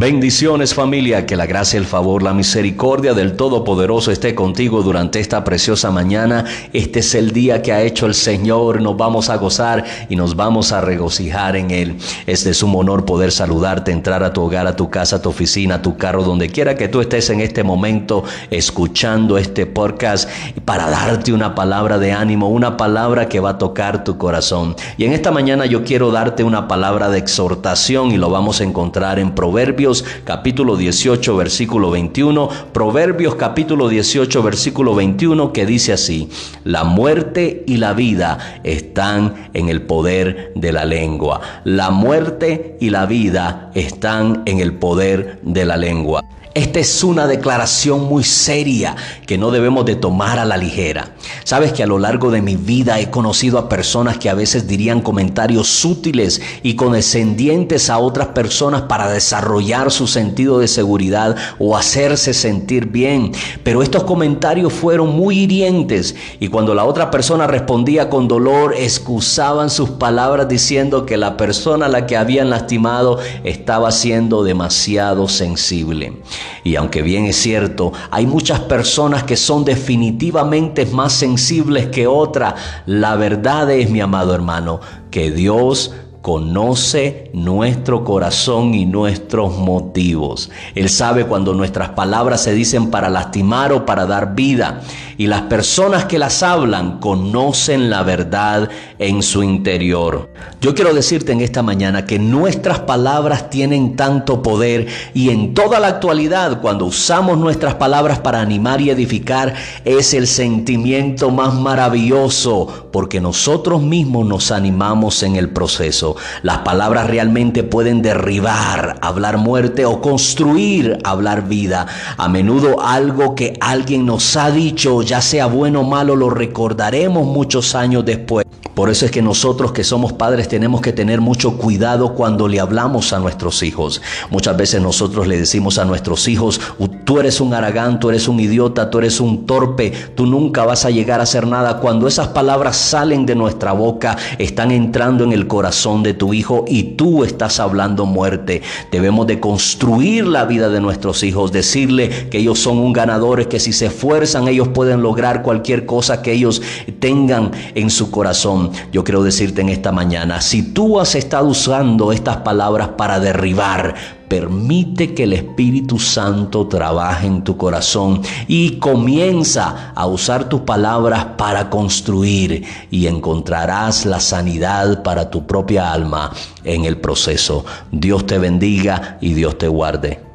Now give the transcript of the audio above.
Bendiciones familia, que la gracia, el favor, la misericordia del Todopoderoso esté contigo durante esta preciosa mañana. Este es el día que ha hecho el Señor, nos vamos a gozar y nos vamos a regocijar en Él. Este Es un honor poder saludarte, entrar a tu hogar, a tu casa, a tu oficina, a tu carro, donde quiera que tú estés en este momento escuchando este podcast para darte una palabra de ánimo, una palabra que va a tocar tu corazón. Y en esta mañana yo quiero darte una palabra de exhortación y lo vamos a encontrar en Proverbios Capítulo 18 versículo 21, Proverbios capítulo 18 versículo 21 que dice así, la muerte y la vida están en el poder de la lengua. La muerte y la vida están en el poder de la lengua. Esta es una declaración muy seria que no debemos de tomar a la ligera. Sabes que a lo largo de mi vida he conocido a personas que a veces dirían comentarios sutiles y condescendientes a otras personas para desarrollar su sentido de seguridad o hacerse sentir bien. Pero estos comentarios fueron muy hirientes y cuando la otra persona respondía con dolor, excusaban sus palabras diciendo que la persona a la que habían lastimado estaba siendo demasiado sensible. Y aunque bien es cierto, hay muchas personas que son definitivamente más sensibles que otras, la verdad es, mi amado hermano, que Dios conoce nuestro corazón y nuestros motivos. Él sabe cuando nuestras palabras se dicen para lastimar o para dar vida. Y las personas que las hablan conocen la verdad en su interior. Yo quiero decirte en esta mañana que nuestras palabras tienen tanto poder y en toda la actualidad cuando usamos nuestras palabras para animar y edificar es el sentimiento más maravilloso porque nosotros mismos nos animamos en el proceso. Las palabras realmente pueden derribar, hablar muerte o construir, hablar vida. A menudo algo que alguien nos ha dicho, ya sea bueno o malo, lo recordaremos muchos años después. Por eso es que nosotros que somos padres tenemos que tener mucho cuidado cuando le hablamos a nuestros hijos. Muchas veces nosotros le decimos a nuestros hijos, tú eres un aragán, tú eres un idiota, tú eres un torpe, tú nunca vas a llegar a hacer nada. Cuando esas palabras salen de nuestra boca, están entrando en el corazón de tu hijo y tú estás hablando muerte. Debemos de construir la vida de nuestros hijos, decirle que ellos son un ganador, que si se esfuerzan ellos pueden lograr cualquier cosa que ellos tengan en su corazón. Yo quiero decirte en esta mañana, si tú has estado usando estas palabras para derribar, permite que el Espíritu Santo trabaje en tu corazón y comienza a usar tus palabras para construir y encontrarás la sanidad para tu propia alma en el proceso. Dios te bendiga y Dios te guarde.